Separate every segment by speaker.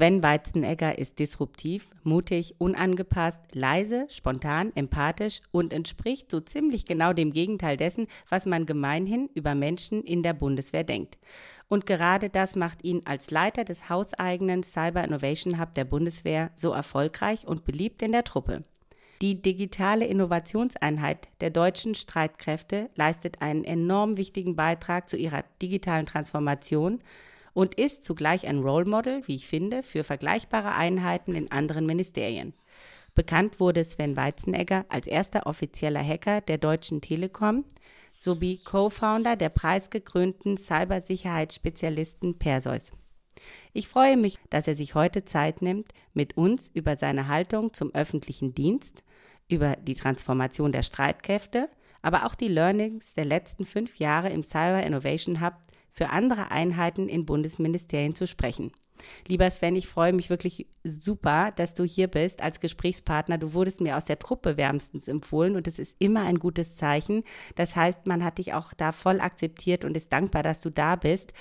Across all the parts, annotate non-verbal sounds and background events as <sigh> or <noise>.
Speaker 1: Sven Weizenegger ist disruptiv, mutig, unangepasst, leise, spontan, empathisch und entspricht so ziemlich genau dem Gegenteil dessen, was man gemeinhin über Menschen in der Bundeswehr denkt. Und gerade das macht ihn als Leiter des hauseigenen Cyber Innovation Hub der Bundeswehr so erfolgreich und beliebt in der Truppe. Die digitale Innovationseinheit der deutschen Streitkräfte leistet einen enorm wichtigen Beitrag zu ihrer digitalen Transformation und ist zugleich ein Role Model, wie ich finde, für vergleichbare Einheiten in anderen Ministerien. Bekannt wurde Sven Weizenegger als erster offizieller Hacker der Deutschen Telekom sowie Co-Founder der preisgekrönten Cybersicherheitsspezialisten Perseus. Ich freue mich, dass er sich heute Zeit nimmt, mit uns über seine Haltung zum öffentlichen Dienst, über die Transformation der Streitkräfte, aber auch die Learnings der letzten fünf Jahre im Cyber Innovation Hub für andere Einheiten in Bundesministerien zu sprechen. Lieber Sven, ich freue mich wirklich super, dass du hier bist als Gesprächspartner. Du wurdest mir aus der Truppe wärmstens empfohlen und es ist immer ein gutes Zeichen. Das heißt, man hat dich auch da voll akzeptiert und ist dankbar, dass du da bist.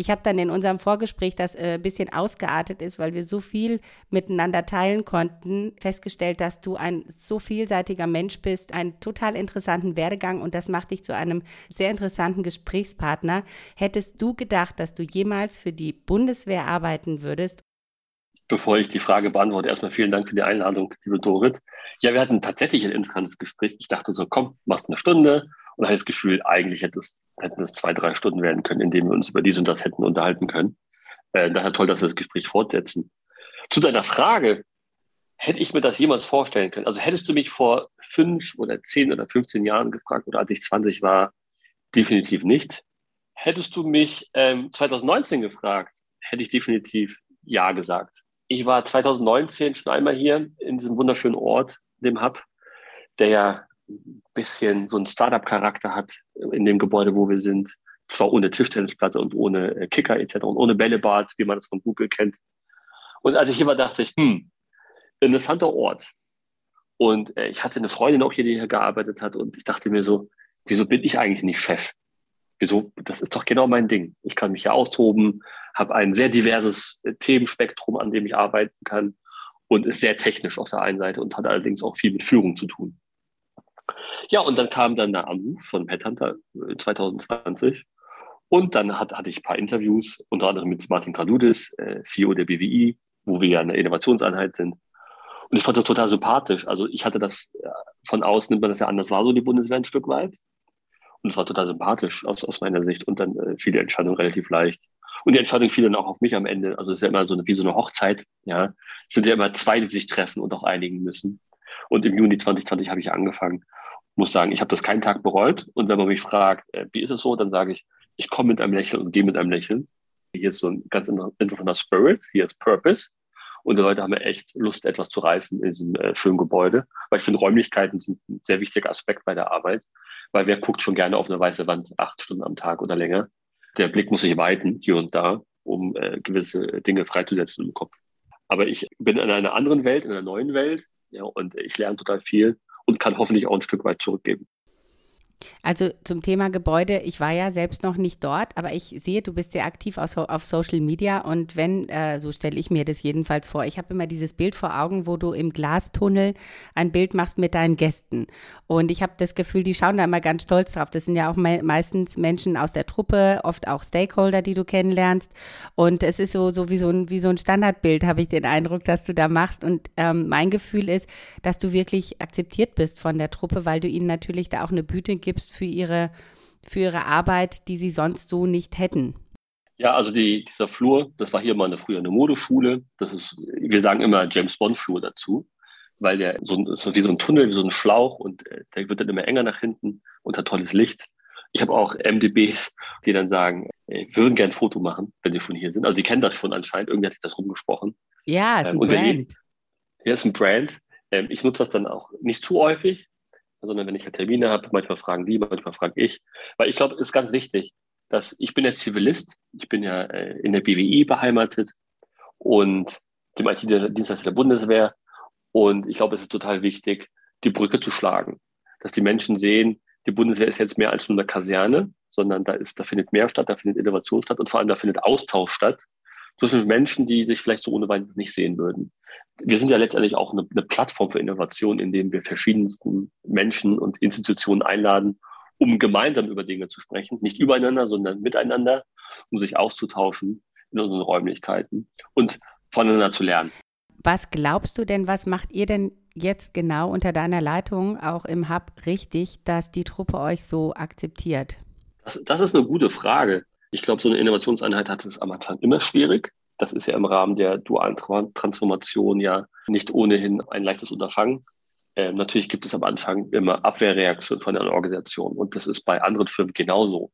Speaker 1: Ich habe dann in unserem Vorgespräch, das äh, ein bisschen ausgeartet ist, weil wir so viel miteinander teilen konnten, festgestellt, dass du ein so vielseitiger Mensch bist, einen total interessanten Werdegang und das macht dich zu einem sehr interessanten Gesprächspartner. Hättest du gedacht, dass du jemals für die Bundeswehr arbeiten würdest?
Speaker 2: Bevor ich die Frage beantworte, erstmal vielen Dank für die Einladung, liebe Dorit. Ja, wir hatten tatsächlich ein interessantes Gespräch. Ich dachte so, komm, machst eine Stunde, und hatte das Gefühl, eigentlich hätte es, hätten es zwei, drei Stunden werden können, in denen wir uns über dies und das hätten unterhalten können. Äh, daher toll, dass wir das Gespräch fortsetzen. Zu deiner Frage, hätte ich mir das jemals vorstellen können? Also hättest du mich vor fünf oder zehn oder 15 Jahren gefragt oder als ich 20 war, definitiv nicht. Hättest du mich ähm, 2019 gefragt, hätte ich definitiv ja gesagt. Ich war 2019 schon einmal hier in diesem wunderschönen Ort, dem Hub, der ja ein bisschen so einen Startup-Charakter hat in dem Gebäude, wo wir sind. Zwar ohne Tischtennisplatte und ohne äh, Kicker etc. und ohne Bällebad, wie man das von Google kennt. Und als ich hier war, dachte ich, hm, interessanter Ort. Und äh, ich hatte eine Freundin auch hier, die hier gearbeitet hat. Und ich dachte mir so, wieso bin ich eigentlich nicht Chef? Wieso? Das ist doch genau mein Ding. Ich kann mich hier austoben, habe ein sehr diverses äh, Themenspektrum, an dem ich arbeiten kann und ist sehr technisch auf der einen Seite und hat allerdings auch viel mit Führung zu tun. Ja, und dann kam dann der Anruf von Headhunter 2020. Äh, und dann hat, hatte ich ein paar Interviews, unter anderem mit Martin Kaludis, äh, CEO der BWI, wo wir ja eine Innovationseinheit sind. Und ich fand das total sympathisch. Also ich hatte das, ja, von außen nimmt man das ja anders war, so die Bundeswehr ein Stück weit. Und es war total sympathisch aus, aus meiner Sicht. Und dann äh, fiel die Entscheidung relativ leicht. Und die Entscheidung fiel dann auch auf mich am Ende. Also es ist ja immer so eine, wie so eine Hochzeit. Ja, es sind ja immer zwei, die sich treffen und auch einigen müssen. Und im Juni 2020 habe ich angefangen muss sagen, ich habe das keinen Tag bereut. Und wenn man mich fragt, äh, wie ist es so, dann sage ich, ich komme mit einem Lächeln und gehe mit einem Lächeln. Hier ist so ein ganz interessanter Spirit, hier ist Purpose. Und die Leute haben ja echt Lust, etwas zu reißen in diesem äh, schönen Gebäude. Weil ich finde, Räumlichkeiten sind ein sehr wichtiger Aspekt bei der Arbeit. Weil wer guckt schon gerne auf eine weiße Wand acht Stunden am Tag oder länger? Der Blick muss sich weiten, hier und da, um äh, gewisse Dinge freizusetzen im Kopf. Aber ich bin in einer anderen Welt, in einer neuen Welt. Ja, und ich lerne total viel und kann hoffentlich auch ein Stück weit zurückgeben.
Speaker 1: Also zum Thema Gebäude, ich war ja selbst noch nicht dort, aber ich sehe, du bist sehr aktiv auf, auf Social Media und wenn, äh, so stelle ich mir das jedenfalls vor, ich habe immer dieses Bild vor Augen, wo du im Glastunnel ein Bild machst mit deinen Gästen. Und ich habe das Gefühl, die schauen da immer ganz stolz drauf. Das sind ja auch me meistens Menschen aus der Truppe, oft auch Stakeholder, die du kennenlernst. Und es ist so, so wie so ein, wie so ein Standardbild, habe ich den Eindruck, dass du da machst. Und ähm, mein Gefühl ist, dass du wirklich akzeptiert bist von der Truppe, weil du ihnen natürlich da auch eine Bühne gibst gibst für ihre, für ihre Arbeit, die sie sonst so nicht hätten?
Speaker 2: Ja, also die, dieser Flur, das war hier mal eine, früher eine Modeschule. Das ist, wir sagen immer James Bond Flur dazu, weil der so, ist wie so ein Tunnel, wie so ein Schlauch und äh, der wird dann immer enger nach hinten und hat tolles Licht. Ich habe auch MDBs, die dann sagen, wir würden gerne ein Foto machen, wenn sie schon hier sind. Also sie kennen das schon anscheinend, irgendwie hat sich das rumgesprochen.
Speaker 1: Ja, ist ähm, ein ähm, Brand.
Speaker 2: Ja, ist ein Brand. Ähm, ich nutze das dann auch nicht zu häufig, sondern wenn ich halt Termine habe, manchmal fragen die, manchmal frage ich. Weil ich glaube, es ist ganz wichtig, dass ich bin jetzt Zivilist, ich bin ja äh, in der BWI beheimatet und dem IT-Dienstleister der Bundeswehr. Und ich glaube, es ist total wichtig, die Brücke zu schlagen, dass die Menschen sehen, die Bundeswehr ist jetzt mehr als nur eine Kaserne, sondern da ist, da findet mehr statt, da findet Innovation statt und vor allem da findet Austausch statt zwischen Menschen, die sich vielleicht so ohne weiteres nicht sehen würden. Wir sind ja letztendlich auch eine, eine Plattform für Innovation, in dem wir verschiedensten Menschen und Institutionen einladen, um gemeinsam über Dinge zu sprechen, nicht übereinander, sondern miteinander, um sich auszutauschen in unseren Räumlichkeiten und voneinander zu lernen.
Speaker 1: Was glaubst du denn, was macht ihr denn jetzt genau unter deiner Leitung auch im Hub richtig, dass die Truppe euch so akzeptiert?
Speaker 2: Das, das ist eine gute Frage. Ich glaube, so eine Innovationseinheit hat es am Anfang immer schwierig. Das ist ja im Rahmen der dualen Transformation ja nicht ohnehin ein leichtes Unterfangen. Ähm, natürlich gibt es am Anfang immer Abwehrreaktionen von einer Organisation und das ist bei anderen Firmen genauso.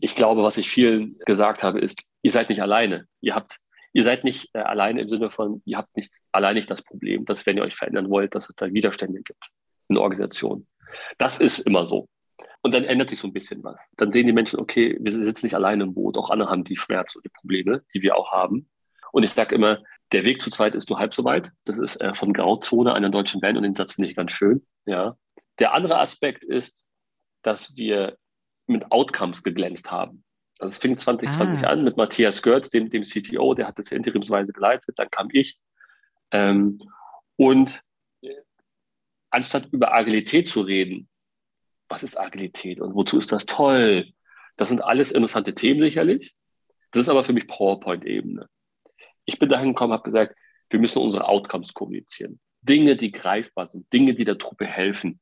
Speaker 2: Ich glaube, was ich vielen gesagt habe, ist, ihr seid nicht alleine. Ihr habt, ihr seid nicht äh, alleine im Sinne von, ihr habt nicht allein nicht das Problem, dass wenn ihr euch verändern wollt, dass es da Widerstände gibt in Organisationen. Das ist immer so. Und dann ändert sich so ein bisschen was. Dann sehen die Menschen, okay, wir sitzen nicht alleine im Boot, auch andere haben die Schmerzen und die Probleme, die wir auch haben. Und ich sage immer, der Weg zu zweit ist nur halb so weit. Das ist äh, von Grauzone einer deutschen Band und den Satz finde ich ganz schön. Ja. Der andere Aspekt ist, dass wir mit Outcomes geglänzt haben. Also es fing 2020 ah. an mit Matthias Görz, dem, dem CTO, der hat das interimsweise geleitet, dann kam ich. Ähm, und äh, anstatt über Agilität zu reden, was ist Agilität und wozu ist das toll? Das sind alles interessante Themen sicherlich. Das ist aber für mich PowerPoint-Ebene. Ich bin dahin gekommen, habe gesagt, wir müssen unsere Outcomes kommunizieren. Dinge, die greifbar sind, Dinge, die der Truppe helfen.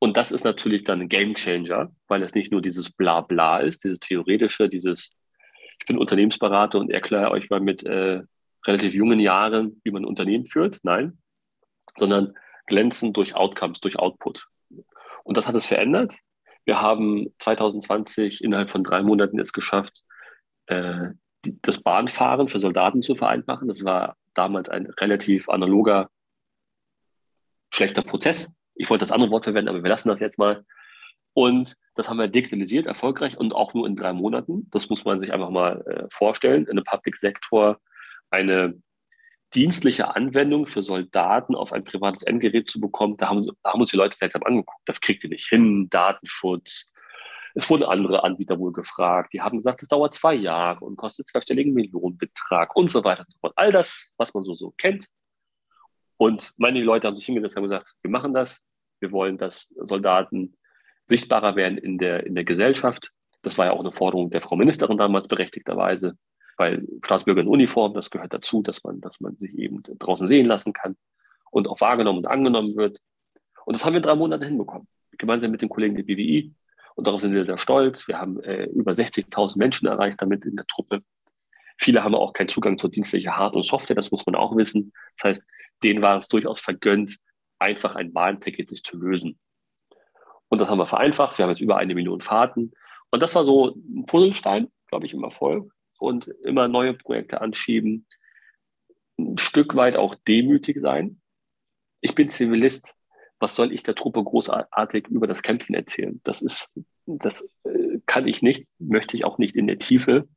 Speaker 2: Und das ist natürlich dann ein Game Changer, weil es nicht nur dieses Blabla ist, dieses theoretische, dieses, ich bin Unternehmensberater und erkläre euch mal mit äh, relativ jungen Jahren, wie man ein Unternehmen führt. Nein, sondern glänzen durch Outcomes, durch Output. Und das hat es verändert. Wir haben 2020 innerhalb von drei Monaten es geschafft, äh, das Bahnfahren für Soldaten zu vereinfachen. Das war damals ein relativ analoger, schlechter Prozess. Ich wollte das andere Wort verwenden, aber wir lassen das jetzt mal. Und das haben wir digitalisiert, erfolgreich und auch nur in drei Monaten. Das muss man sich einfach mal äh, vorstellen. In einem Public Sektor eine dienstliche Anwendung für Soldaten auf ein privates Endgerät zu bekommen, da haben, da haben uns die Leute seltsam angeguckt. Das kriegt ihr nicht hin, Datenschutz. Es wurden andere Anbieter wohl gefragt. Die haben gesagt, es dauert zwei Jahre und kostet zweistelligen Millionenbetrag und so weiter und so fort. All das, was man so, so kennt. Und meine Leute haben sich hingesetzt und gesagt, wir machen das. Wir wollen, dass Soldaten sichtbarer werden in der, in der Gesellschaft. Das war ja auch eine Forderung der Frau Ministerin damals berechtigterweise weil Staatsbürger in Uniform, das gehört dazu, dass man, dass man sich eben draußen sehen lassen kann und auch wahrgenommen und angenommen wird. Und das haben wir drei Monaten hinbekommen, gemeinsam mit den Kollegen der BWI. Und darauf sind wir sehr stolz. Wir haben äh, über 60.000 Menschen erreicht damit in der Truppe. Viele haben auch keinen Zugang zur dienstlichen Hard- und Software, das muss man auch wissen. Das heißt, denen war es durchaus vergönnt, einfach ein Bahnticket sich zu lösen. Und das haben wir vereinfacht. Wir haben jetzt über eine Million Fahrten. Und das war so ein Puzzlestein, glaube ich, im Erfolg und immer neue Projekte anschieben, ein Stück weit auch demütig sein. Ich bin Zivilist. Was soll ich der Truppe großartig über das Kämpfen erzählen? Das ist, das äh, kann ich nicht, möchte ich auch nicht in der Tiefe.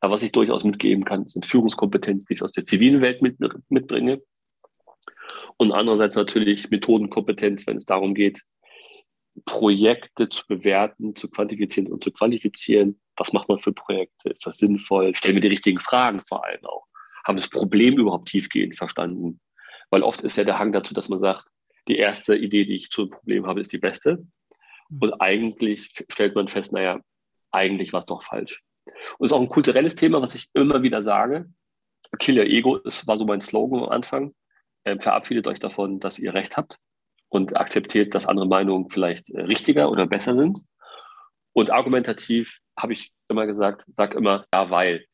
Speaker 2: Aber was ich durchaus mitgeben kann, sind Führungskompetenz, die ich aus der zivilen Welt mit, mitbringe. Und andererseits natürlich Methodenkompetenz, wenn es darum geht, Projekte zu bewerten, zu quantifizieren und zu qualifizieren. Was macht man für Projekte? Ist das sinnvoll? Stellen wir die richtigen Fragen vor allem auch. Haben das Problem überhaupt tiefgehend verstanden? Weil oft ist ja der Hang dazu, dass man sagt, die erste Idee, die ich zu einem Problem habe, ist die beste. Mhm. Und eigentlich stellt man fest, naja, eigentlich war es doch falsch. Und es ist auch ein kulturelles Thema, was ich immer wieder sage. Kill your Ego, das war so mein Slogan am Anfang. Ähm, verabschiedet euch davon, dass ihr Recht habt und akzeptiert, dass andere Meinungen vielleicht äh, richtiger oder besser sind. Und argumentativ habe ich immer gesagt, sag immer ja, weil.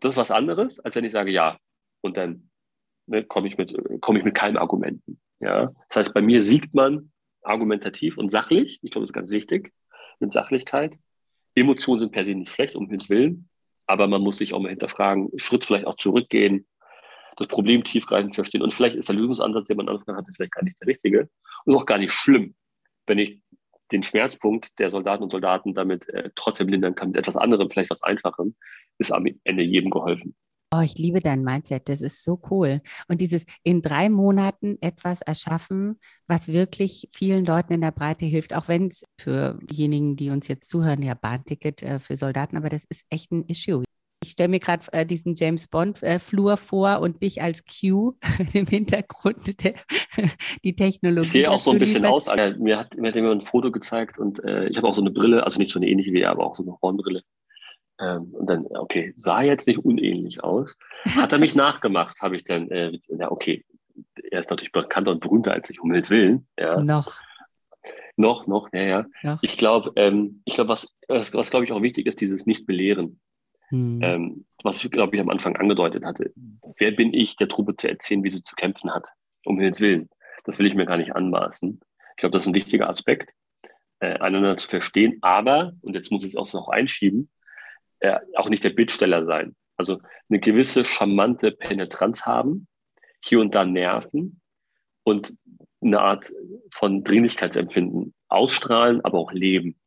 Speaker 2: Das ist was anderes, als wenn ich sage ja. Und dann ne, komme ich, mit, komm ich mit keinen Argumenten. Ja? Das heißt, bei mir siegt man argumentativ und sachlich. Ich glaube, das ist ganz wichtig. mit Sachlichkeit. Emotionen sind per se nicht schlecht, um Himmels Willen, aber man muss sich auch mal hinterfragen, Schritt vielleicht auch zurückgehen, das Problem tiefgreifend verstehen. Und vielleicht ist der Lösungsansatz, den man anfangen hatte, vielleicht gar nicht der richtige. Und auch gar nicht schlimm, wenn ich den Schmerzpunkt der Soldaten und Soldaten damit äh, trotzdem lindern kann, mit etwas anderem, vielleicht was Einfachem, ist am Ende jedem geholfen.
Speaker 1: Oh, ich liebe dein Mindset. Das ist so cool. Und dieses in drei Monaten etwas erschaffen, was wirklich vielen Leuten in der Breite hilft, auch wenn es für diejenigen, die uns jetzt zuhören, ja Bahnticket äh, für Soldaten, aber das ist echt ein Issue. Ich stelle mir gerade äh, diesen James Bond-Flur äh, vor und dich als Q <laughs> im Hintergrund, der, <laughs> die Technologie.
Speaker 2: Ich sehe auch so ein bisschen liefert. aus. Also, mir, hat, mir hat jemand ein Foto gezeigt und äh, ich habe auch so eine Brille, also nicht so eine ähnliche wie er, aber auch so eine Hornbrille. Ähm, und dann, okay, sah jetzt nicht unähnlich aus. Hat er mich <laughs> nachgemacht, habe ich dann, äh, ja, okay, er ist natürlich bekannter und berühmter als ich, um Himmels Willen. Ja.
Speaker 1: Noch.
Speaker 2: Noch, noch, ja, ja. Noch. Ich glaube, ähm, ich glaube, was, was, was glaube ich auch wichtig ist, dieses Nicht-Belehren. Hm. Ähm, was ich, glaube ich, am Anfang angedeutet hatte. Wer bin ich, der Truppe zu erzählen, wie sie zu kämpfen hat? Um Himmels Willen. Das will ich mir gar nicht anmaßen. Ich glaube, das ist ein wichtiger Aspekt, äh, einander zu verstehen. Aber, und jetzt muss ich es auch noch einschieben, äh, auch nicht der Bittsteller sein. Also eine gewisse charmante Penetranz haben, hier und da nerven und eine Art von Dringlichkeitsempfinden ausstrahlen, aber auch leben.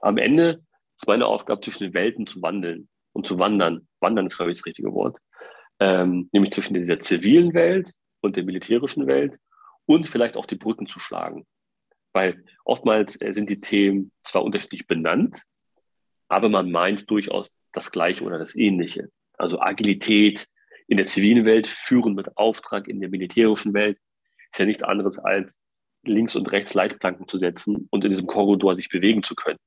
Speaker 2: Am Ende ist meine Aufgabe, zwischen den Welten zu wandeln und zu wandern. Wandern ist, glaube ich, das richtige Wort. Ähm, nämlich zwischen dieser zivilen Welt und der militärischen Welt und vielleicht auch die Brücken zu schlagen. Weil oftmals äh, sind die Themen zwar unterschiedlich benannt, aber man meint durchaus das Gleiche oder das Ähnliche. Also Agilität in der zivilen Welt, Führen mit Auftrag in der militärischen Welt, ist ja nichts anderes als links und rechts Leitplanken zu setzen und in diesem Korridor sich bewegen zu können.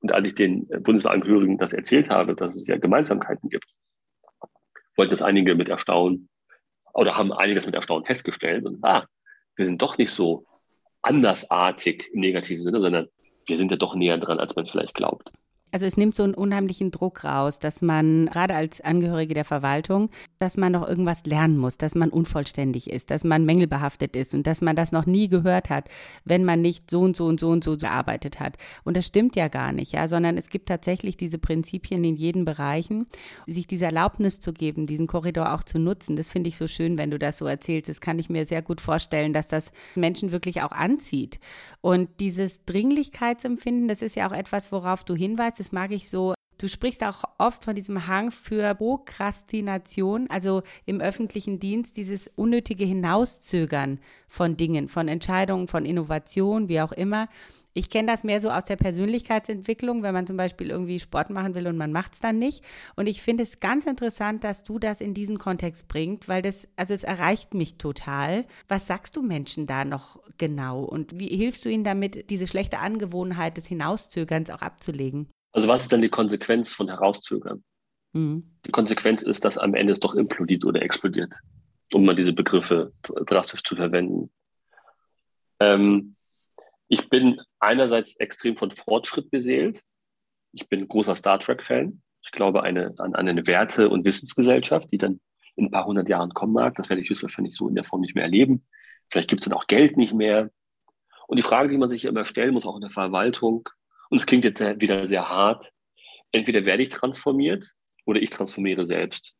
Speaker 2: Und als ich den Bundeswehrangehörigen das erzählt habe, dass es ja Gemeinsamkeiten gibt, wollten das einige mit Erstaunen oder haben einiges mit Erstaunen festgestellt und ah, wir sind doch nicht so andersartig im negativen Sinne, sondern wir sind ja doch näher dran, als man vielleicht glaubt.
Speaker 1: Also es nimmt so einen unheimlichen Druck raus, dass man gerade als Angehörige der Verwaltung, dass man noch irgendwas lernen muss, dass man unvollständig ist, dass man mängelbehaftet ist und dass man das noch nie gehört hat, wenn man nicht so und so und so und so gearbeitet hat. Und das stimmt ja gar nicht, ja, sondern es gibt tatsächlich diese Prinzipien in jeden Bereichen, sich diese Erlaubnis zu geben, diesen Korridor auch zu nutzen. Das finde ich so schön, wenn du das so erzählst. Das kann ich mir sehr gut vorstellen, dass das Menschen wirklich auch anzieht. Und dieses Dringlichkeitsempfinden, das ist ja auch etwas, worauf du hinweist das mag ich so. Du sprichst auch oft von diesem Hang für Prokrastination, also im öffentlichen Dienst, dieses unnötige Hinauszögern von Dingen, von Entscheidungen, von Innovation, wie auch immer. Ich kenne das mehr so aus der Persönlichkeitsentwicklung, wenn man zum Beispiel irgendwie Sport machen will und man macht es dann nicht. Und ich finde es ganz interessant, dass du das in diesen Kontext bringst, weil das, also es erreicht mich total. Was sagst du Menschen da noch genau? Und wie hilfst du ihnen damit, diese schlechte Angewohnheit des Hinauszögerns auch abzulegen?
Speaker 2: Also was ist dann die Konsequenz von Herauszögern? Mhm. Die Konsequenz ist, dass am Ende es doch implodiert oder explodiert, um mal diese Begriffe drastisch zu verwenden. Ähm, ich bin einerseits extrem von Fortschritt beseelt. Ich bin großer Star Trek-Fan. Ich glaube eine, an eine Werte- und Wissensgesellschaft, die dann in ein paar hundert Jahren kommen mag. Das werde ich höchstwahrscheinlich so in der Form nicht mehr erleben. Vielleicht gibt es dann auch Geld nicht mehr. Und die Frage, die man sich immer stellen muss, auch in der Verwaltung, und es klingt jetzt wieder sehr hart. Entweder werde ich transformiert oder ich transformiere selbst.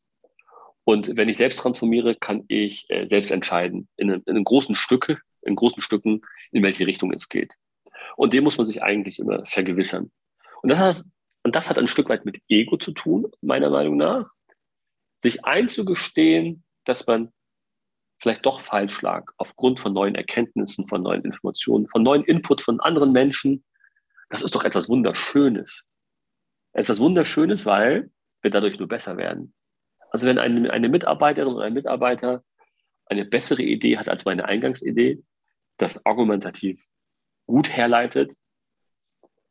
Speaker 2: Und wenn ich selbst transformiere, kann ich äh, selbst entscheiden, in, in, in großen Stücke, in großen Stücken, in welche Richtung es geht. Und dem muss man sich eigentlich immer vergewissern. Und das, hat, und das hat ein Stück weit mit Ego zu tun, meiner Meinung nach. Sich einzugestehen, dass man vielleicht doch falsch lag, aufgrund von neuen Erkenntnissen, von neuen Informationen, von neuen Input von anderen Menschen, das ist doch etwas Wunderschönes. Etwas Wunderschönes, weil wir dadurch nur besser werden. Also wenn eine, eine Mitarbeiterin oder ein Mitarbeiter eine bessere Idee hat als meine Eingangsidee, das argumentativ gut herleitet,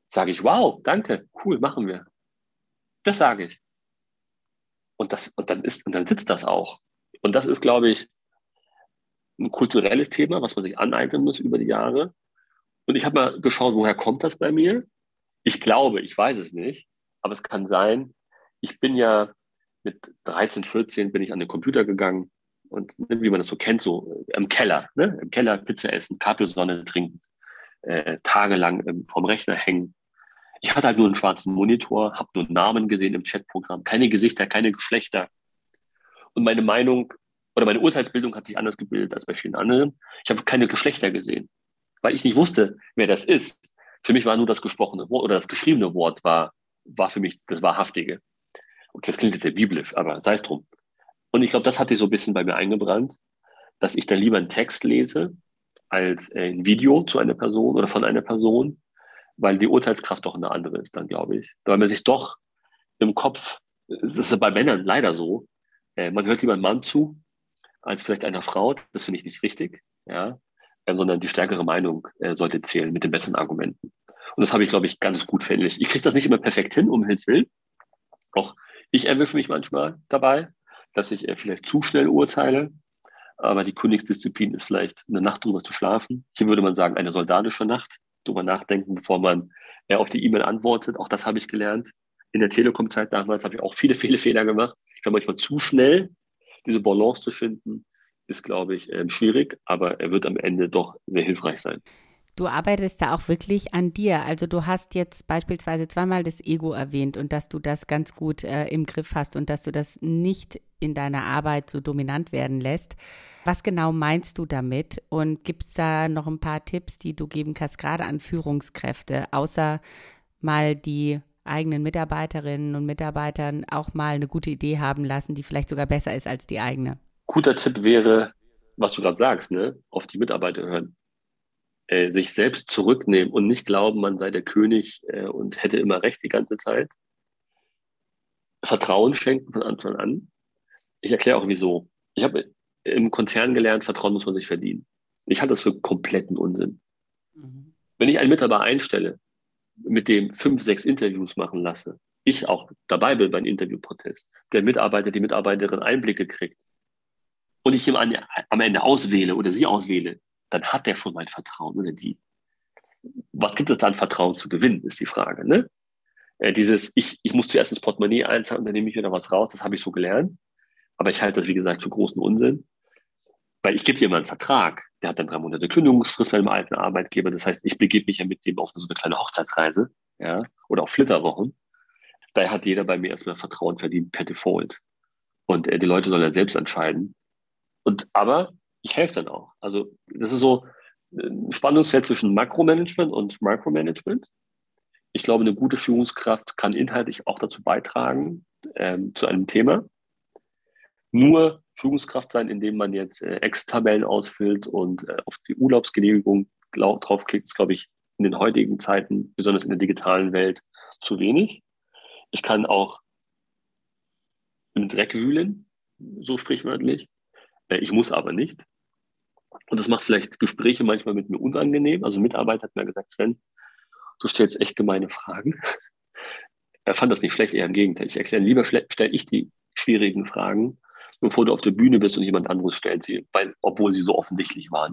Speaker 2: sage ich, wow, danke, cool, machen wir. Das sage ich. Und, das, und, dann ist, und dann sitzt das auch. Und das ist, glaube ich, ein kulturelles Thema, was man sich aneignen muss über die Jahre. Und ich habe mal geschaut, woher kommt das bei mir? Ich glaube, ich weiß es nicht, aber es kann sein, ich bin ja mit 13, 14 bin ich an den Computer gegangen und ne, wie man das so kennt, so im Keller, ne? im Keller Pizza essen, Capri-Sonne trinken, äh, tagelang ähm, vorm Rechner hängen Ich hatte halt nur einen schwarzen Monitor, habe nur Namen gesehen im Chatprogramm, keine Gesichter, keine Geschlechter. Und meine Meinung oder meine Urteilsbildung hat sich anders gebildet als bei vielen anderen. Ich habe keine Geschlechter gesehen, weil ich nicht wusste, wer das ist. Für mich war nur das gesprochene Wort oder das geschriebene Wort war, war für mich das Wahrhaftige. Okay, das klingt jetzt sehr biblisch, aber sei es drum. Und ich glaube, das hat sich so ein bisschen bei mir eingebrannt, dass ich dann lieber einen Text lese als ein Video zu einer Person oder von einer Person, weil die Urteilskraft doch eine andere ist dann, glaube ich. Weil man sich doch im Kopf, das ist bei Männern leider so, äh, man hört lieber einem Mann zu als vielleicht einer Frau. Das finde ich nicht richtig, ja, äh, sondern die stärkere Meinung äh, sollte zählen mit den besseren Argumenten. Und das habe ich, glaube ich, ganz gut verinnerlicht. Ich kriege das nicht immer perfekt hin, um Himmels Willen. Auch ich erwische mich manchmal dabei, dass ich äh, vielleicht zu schnell urteile. Aber die Königsdisziplin ist vielleicht eine Nacht drüber zu schlafen. Hier würde man sagen, eine soldatische Nacht, drüber nachdenken, bevor man äh, auf die E-Mail antwortet. Auch das habe ich gelernt. In der Telekom-Zeit damals habe ich auch viele, viele Fehler gemacht. Ich war manchmal zu schnell. Diese Balance zu finden, ist, glaube ich, äh, schwierig, aber er wird am Ende doch sehr hilfreich sein.
Speaker 1: Du arbeitest da auch wirklich an dir. Also du hast jetzt beispielsweise zweimal das Ego erwähnt und dass du das ganz gut äh, im Griff hast und dass du das nicht in deiner Arbeit so dominant werden lässt. Was genau meinst du damit? Und gibt es da noch ein paar Tipps, die du geben kannst, gerade an Führungskräfte, außer mal die eigenen Mitarbeiterinnen und Mitarbeitern auch mal eine gute Idee haben lassen, die vielleicht sogar besser ist als die eigene?
Speaker 2: Guter Tipp wäre, was du gerade sagst, ne? auf die Mitarbeiter hören äh, sich selbst zurücknehmen und nicht glauben, man sei der König äh, und hätte immer recht die ganze Zeit. Vertrauen schenken von Anfang an. Ich erkläre auch wieso. Ich habe im Konzern gelernt, Vertrauen muss man sich verdienen. Ich halte das für kompletten Unsinn. Mhm. Wenn ich einen Mitarbeiter einstelle, mit dem fünf, sechs Interviews machen lasse, ich auch dabei bin beim Interviewprotest, der Mitarbeiter, die Mitarbeiterin Einblicke kriegt und ich ihm am Ende auswähle oder sie auswähle, dann hat der schon mein Vertrauen oder die. Was gibt es dann Vertrauen zu gewinnen, ist die Frage. Ne? Äh, dieses, ich, ich muss zuerst ins Portemonnaie einzahlen und dann nehme ich wieder was raus, das habe ich so gelernt. Aber ich halte das, wie gesagt, für großen Unsinn. Weil ich gebe jemandem einen Vertrag, der hat dann drei Monate Kündigungsfrist bei einem alten Arbeitgeber. Das heißt, ich begebe mich ja mit dem auf so eine kleine Hochzeitsreise, ja, oder auf Flitterwochen. Daher hat jeder bei mir erstmal Vertrauen verdient per Default. Und äh, die Leute sollen ja selbst entscheiden. Und aber ich helfe dann auch. Also das ist so ein Spannungsfeld zwischen Makromanagement und Micromanagement. Ich glaube, eine gute Führungskraft kann inhaltlich auch dazu beitragen, ähm, zu einem Thema. Nur Führungskraft sein, indem man jetzt äh, Ex-Tabellen ausfüllt und äh, auf die Urlaubsgenehmigung draufklickt, ist, glaube ich, in den heutigen Zeiten, besonders in der digitalen Welt, zu wenig. Ich kann auch im Dreck wühlen, so sprichwörtlich. Äh, ich muss aber nicht. Und das macht vielleicht Gespräche manchmal mit mir unangenehm. Also ein Mitarbeiter hat mir gesagt, Sven, du stellst echt gemeine Fragen. <laughs> Er fand das nicht schlecht, eher im Gegenteil. Ich erkläre, lieber stelle ich die schwierigen Fragen, bevor du auf der Bühne bist und jemand anderes stellt sie, weil, obwohl sie so offensichtlich waren.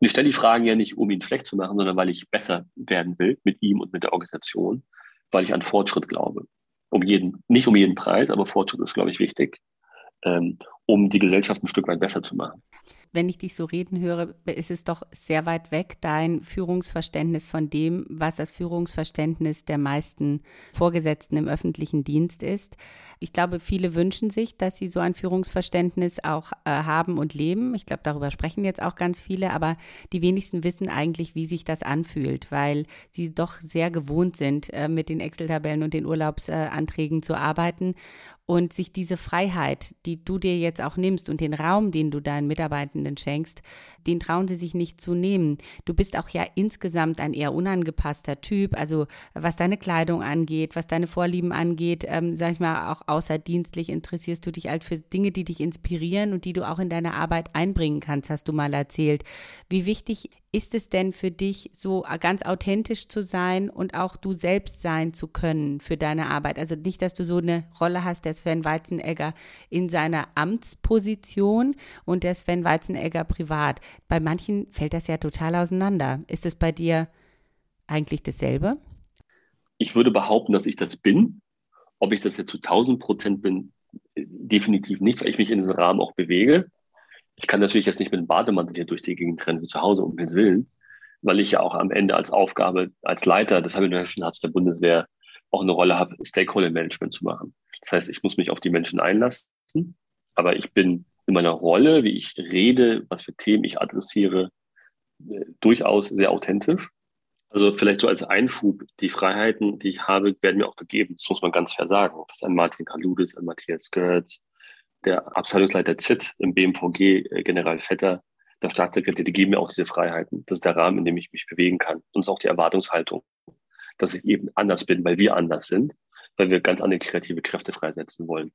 Speaker 2: Und ich stelle die Fragen ja nicht, um ihn schlecht zu machen, sondern weil ich besser werden will mit ihm und mit der Organisation, weil ich an Fortschritt glaube. Um jeden, nicht um jeden Preis, aber Fortschritt ist, glaube ich, wichtig, ähm, um die Gesellschaft ein Stück weit besser zu machen
Speaker 1: wenn ich dich so reden höre, ist es doch sehr weit weg, dein Führungsverständnis von dem, was das Führungsverständnis der meisten Vorgesetzten im öffentlichen Dienst ist. Ich glaube, viele wünschen sich, dass sie so ein Führungsverständnis auch äh, haben und leben. Ich glaube, darüber sprechen jetzt auch ganz viele, aber die wenigsten wissen eigentlich, wie sich das anfühlt, weil sie doch sehr gewohnt sind, äh, mit den Excel-Tabellen und den Urlaubsanträgen zu arbeiten und sich diese Freiheit, die du dir jetzt auch nimmst und den Raum, den du deinen Mitarbeitenden schenkst, den trauen sie sich nicht zu nehmen. Du bist auch ja insgesamt ein eher unangepasster Typ, also was deine Kleidung angeht, was deine Vorlieben angeht, ähm, sag ich mal, auch außerdienstlich interessierst du dich halt für Dinge, die dich inspirieren und die du auch in deine Arbeit einbringen kannst, hast du mal erzählt. Wie wichtig ist es denn für dich, so ganz authentisch zu sein und auch du selbst sein zu können für deine Arbeit? Also nicht, dass du so eine Rolle hast, der Sven Weizenegger in seiner Amtsposition und der Sven Weizenegger privat. Bei manchen fällt das ja total auseinander. Ist es bei dir eigentlich dasselbe?
Speaker 2: Ich würde behaupten, dass ich das bin. Ob ich das jetzt zu 1000 Prozent bin, definitiv nicht, weil ich mich in diesem Rahmen auch bewege. Ich kann natürlich jetzt nicht mit einem Bademantel hier durch die Gegend rennen wie zu Hause, um Himmels Willen. weil ich ja auch am Ende als Aufgabe, als Leiter des Habitation Hubs der Bundeswehr auch eine Rolle habe, Stakeholder Management zu machen. Das heißt, ich muss mich auf die Menschen einlassen, aber ich bin in meiner Rolle, wie ich rede, was für Themen ich adressiere, äh, durchaus sehr authentisch. Also vielleicht so als Einschub, die Freiheiten, die ich habe, werden mir auch gegeben. Das muss man ganz fair sagen. Das ist ein Martin Kaludis, ein Matthias Götz, der Abteilungsleiter ZIT im BMVG, äh, General Vetter, der Staatssekretär, die geben mir auch diese Freiheiten. Das ist der Rahmen, in dem ich mich bewegen kann. Und es ist auch die Erwartungshaltung, dass ich eben anders bin, weil wir anders sind, weil wir ganz andere kreative Kräfte freisetzen wollen.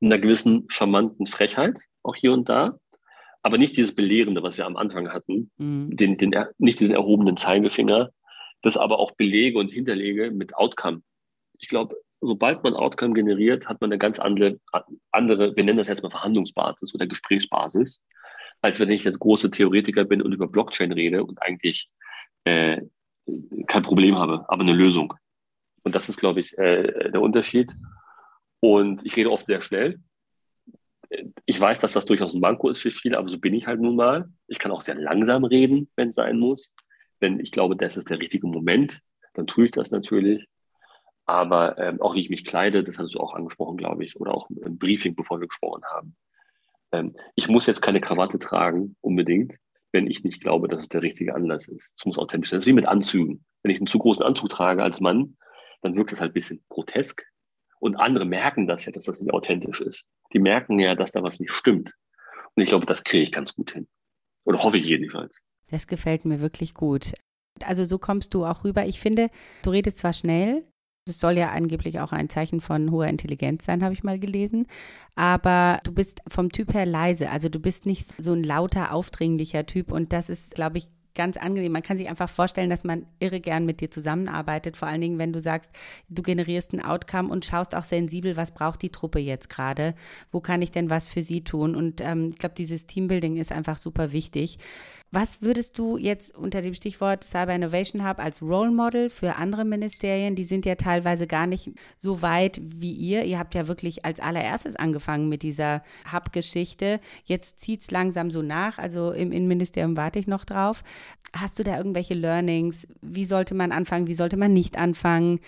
Speaker 2: Mit einer gewissen charmanten Frechheit, auch hier und da, aber nicht dieses Belehrende, was wir am Anfang hatten, mhm. den, den, nicht diesen erhobenen Zeigefinger, das aber auch belege und hinterlege mit Outcome. Ich glaube, sobald man Outcome generiert, hat man eine ganz andere, andere, wir nennen das jetzt mal Verhandlungsbasis oder Gesprächsbasis, als wenn ich jetzt große Theoretiker bin und über Blockchain rede und eigentlich äh, kein Problem habe, aber eine Lösung. Und das ist, glaube ich, äh, der Unterschied. Und ich rede oft sehr schnell. Ich weiß, dass das durchaus ein Manko ist für viele, aber so bin ich halt nun mal. Ich kann auch sehr langsam reden, wenn es sein muss. Wenn ich glaube, das ist der richtige Moment, dann tue ich das natürlich. Aber ähm, auch wie ich mich kleide, das hattest du auch angesprochen, glaube ich, oder auch im Briefing, bevor wir gesprochen haben. Ähm, ich muss jetzt keine Krawatte tragen, unbedingt, wenn ich nicht glaube, dass es der richtige Anlass ist. Es muss authentisch sein. Das ist wie mit Anzügen. Wenn ich einen zu großen Anzug trage als Mann, dann wirkt das halt ein bisschen grotesk. Und andere merken das ja, dass das nicht authentisch ist. Die merken ja, dass da was nicht stimmt. Und ich glaube, das kriege ich ganz gut hin. Oder hoffe ich jedenfalls.
Speaker 1: Das gefällt mir wirklich gut. Also so kommst du auch rüber. Ich finde, du redest zwar schnell, das soll ja angeblich auch ein Zeichen von hoher Intelligenz sein, habe ich mal gelesen. Aber du bist vom Typ her leise. Also du bist nicht so ein lauter, aufdringlicher Typ. Und das ist, glaube ich, ganz angenehm. Man kann sich einfach vorstellen, dass man irre gern mit dir zusammenarbeitet. Vor allen Dingen, wenn du sagst, du generierst ein Outcome und schaust auch sensibel, was braucht die Truppe jetzt gerade? Wo kann ich denn was für sie tun? Und ähm, ich glaube, dieses Teambuilding ist einfach super wichtig. Was würdest du jetzt unter dem Stichwort Cyber Innovation Hub als Role Model für andere Ministerien, die sind ja teilweise gar nicht so weit wie ihr. Ihr habt ja wirklich als allererstes angefangen mit dieser Hub-Geschichte. Jetzt zieht es langsam so nach. Also im Innenministerium warte ich noch drauf. Hast du da irgendwelche Learnings? Wie sollte man anfangen? Wie sollte man nicht anfangen?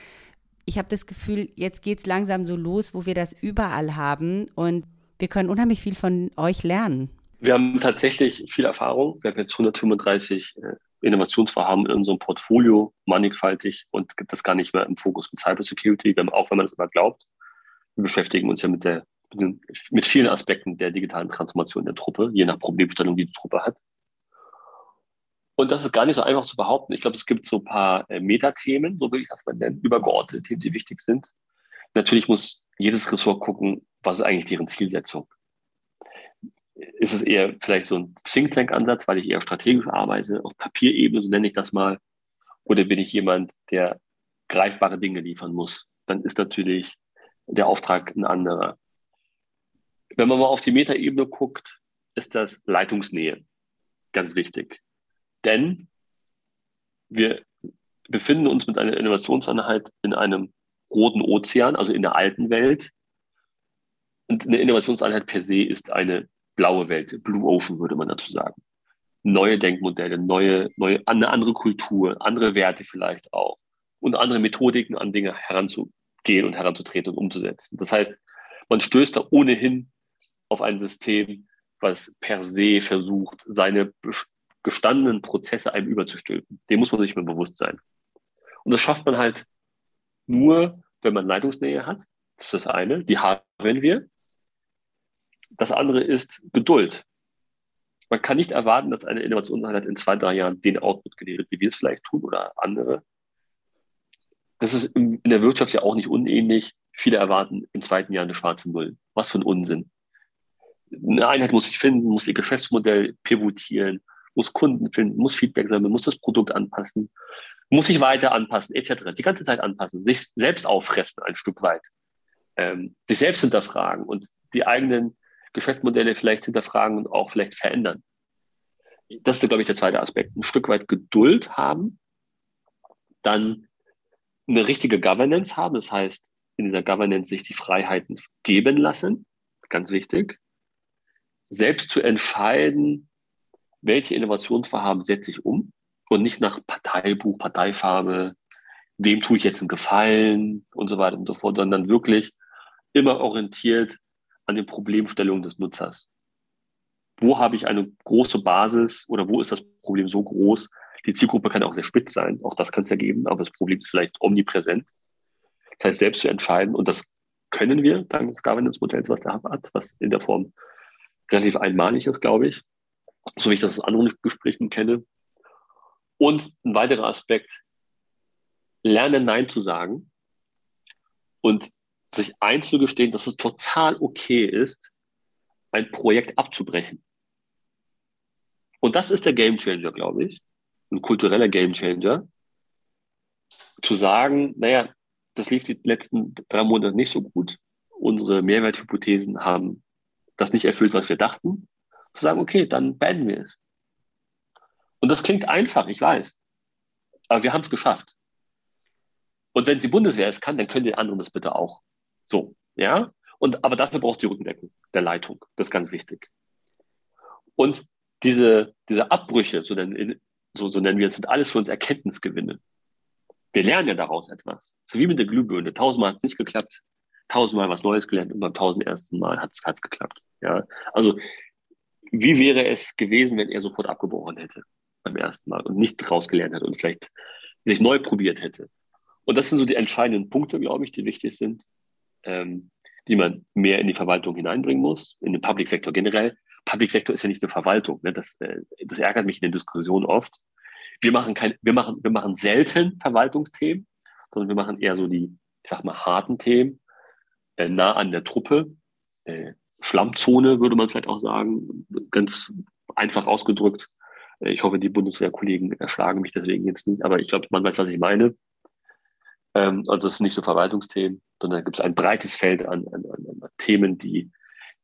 Speaker 1: Ich habe das Gefühl, jetzt geht es langsam so los, wo wir das überall haben und wir können unheimlich viel von euch lernen.
Speaker 2: Wir haben tatsächlich viel Erfahrung. Wir haben jetzt 135 äh, Innovationsvorhaben in unserem Portfolio, mannigfaltig und gibt das gar nicht mehr im Fokus mit Cybersecurity, auch wenn man das immer glaubt. Wir beschäftigen uns ja mit, der, mit vielen Aspekten der digitalen Transformation der Truppe, je nach Problemstellung, die die Truppe hat. Und das ist gar nicht so einfach zu behaupten. Ich glaube, es gibt so ein paar äh, Metathemen, so will ich das mal nennen, übergeordnete Themen, die wichtig sind. Natürlich muss jedes Ressort gucken, was ist eigentlich deren Zielsetzung ist es eher vielleicht so ein Think Tank-Ansatz, weil ich eher strategisch arbeite, auf Papierebene, so nenne ich das mal. Oder bin ich jemand, der greifbare Dinge liefern muss? Dann ist natürlich der Auftrag ein anderer. Wenn man mal auf die Metaebene guckt, ist das Leitungsnähe ganz wichtig. Denn wir befinden uns mit einer Innovationseinheit in einem roten Ozean, also in der alten Welt. Und eine Innovationseinheit per se ist eine blaue Welt, Blue Ocean würde man dazu sagen. Neue Denkmodelle, neue, neue, eine andere Kultur, andere Werte vielleicht auch und andere Methodiken an Dinge heranzugehen und heranzutreten und umzusetzen. Das heißt, man stößt da ohnehin auf ein System, was per se versucht, seine gestandenen Prozesse einem überzustülpen. Dem muss man sich mal bewusst sein. Und das schafft man halt nur, wenn man Leitungsnähe hat. Das ist das eine. Die haben wir. Das andere ist Geduld. Man kann nicht erwarten, dass eine Innovationseinheit in zwei, drei Jahren den Output generiert, wie wir es vielleicht tun oder andere. Das ist in der Wirtschaft ja auch nicht unähnlich. Viele erwarten im zweiten Jahr eine schwarze Null. Was für ein Unsinn. Eine Einheit muss sich finden, muss ihr Geschäftsmodell pivotieren, muss Kunden finden, muss Feedback sammeln, muss das Produkt anpassen, muss sich weiter anpassen, etc. Die ganze Zeit anpassen, sich selbst auffressen ein Stück weit, ähm, sich selbst hinterfragen und die eigenen Geschäftsmodelle vielleicht hinterfragen und auch vielleicht verändern. Das ist, glaube ich, der zweite Aspekt. Ein Stück weit Geduld haben, dann eine richtige Governance haben, das heißt, in dieser Governance sich die Freiheiten geben lassen, ganz wichtig. Selbst zu entscheiden, welche Innovationsvorhaben setze ich um und nicht nach Parteibuch, Parteifarbe, wem tue ich jetzt einen Gefallen und so weiter und so fort, sondern wirklich immer orientiert an den Problemstellungen des Nutzers. Wo habe ich eine große Basis oder wo ist das Problem so groß? Die Zielgruppe kann auch sehr spitz sein, auch das kann es ja geben, aber das Problem ist vielleicht omnipräsent. Das heißt, selbst zu entscheiden, und das können wir dank des Governance-Modells, was der hat, was in der Form relativ einmalig ist, glaube ich, so wie ich das aus anderen Gesprächen kenne. Und ein weiterer Aspekt, lernen Nein zu sagen und sich einzugestehen, dass es total okay ist, ein Projekt abzubrechen. Und das ist der Gamechanger, glaube ich, ein kultureller Gamechanger, zu sagen, naja, das lief die letzten drei Monate nicht so gut. Unsere Mehrwerthypothesen haben das nicht erfüllt, was wir dachten. Zu sagen, okay, dann beenden wir es. Und das klingt einfach, ich weiß. Aber wir haben es geschafft. Und wenn die Bundeswehr es kann, dann können die anderen das bitte auch. So, ja. Und, aber dafür braucht es die Rückendeckung der Leitung. Das ist ganz wichtig. Und diese, diese Abbrüche, so nennen, so, so nennen wir es, sind alles für uns Erkenntnisgewinne. Wir lernen ja daraus etwas. So wie mit der Glühbirne. Tausendmal hat es nicht geklappt. Tausendmal was Neues gelernt und beim tausend ersten Mal hat es geklappt. Ja. Also, wie wäre es gewesen, wenn er sofort abgebrochen hätte beim ersten Mal und nicht rausgelernt hätte und vielleicht sich neu probiert hätte? Und das sind so die entscheidenden Punkte, glaube ich, die wichtig sind, ähm, die man mehr in die Verwaltung hineinbringen muss, in den Public Sektor generell. Public Sektor ist ja nicht eine Verwaltung. Ne? Das, äh, das ärgert mich in den Diskussionen oft. Wir machen kein, wir machen, wir machen selten Verwaltungsthemen, sondern wir machen eher so die, ich sag mal, harten Themen, äh, nah an der Truppe, äh, Schlammzone würde man vielleicht auch sagen, ganz einfach ausgedrückt. Äh, ich hoffe, die Bundeswehrkollegen erschlagen mich deswegen jetzt nicht, aber ich glaube, man weiß, was ich meine. Ähm, also es sind nicht nur Verwaltungsthemen, sondern gibt es ein breites Feld an, an, an Themen, die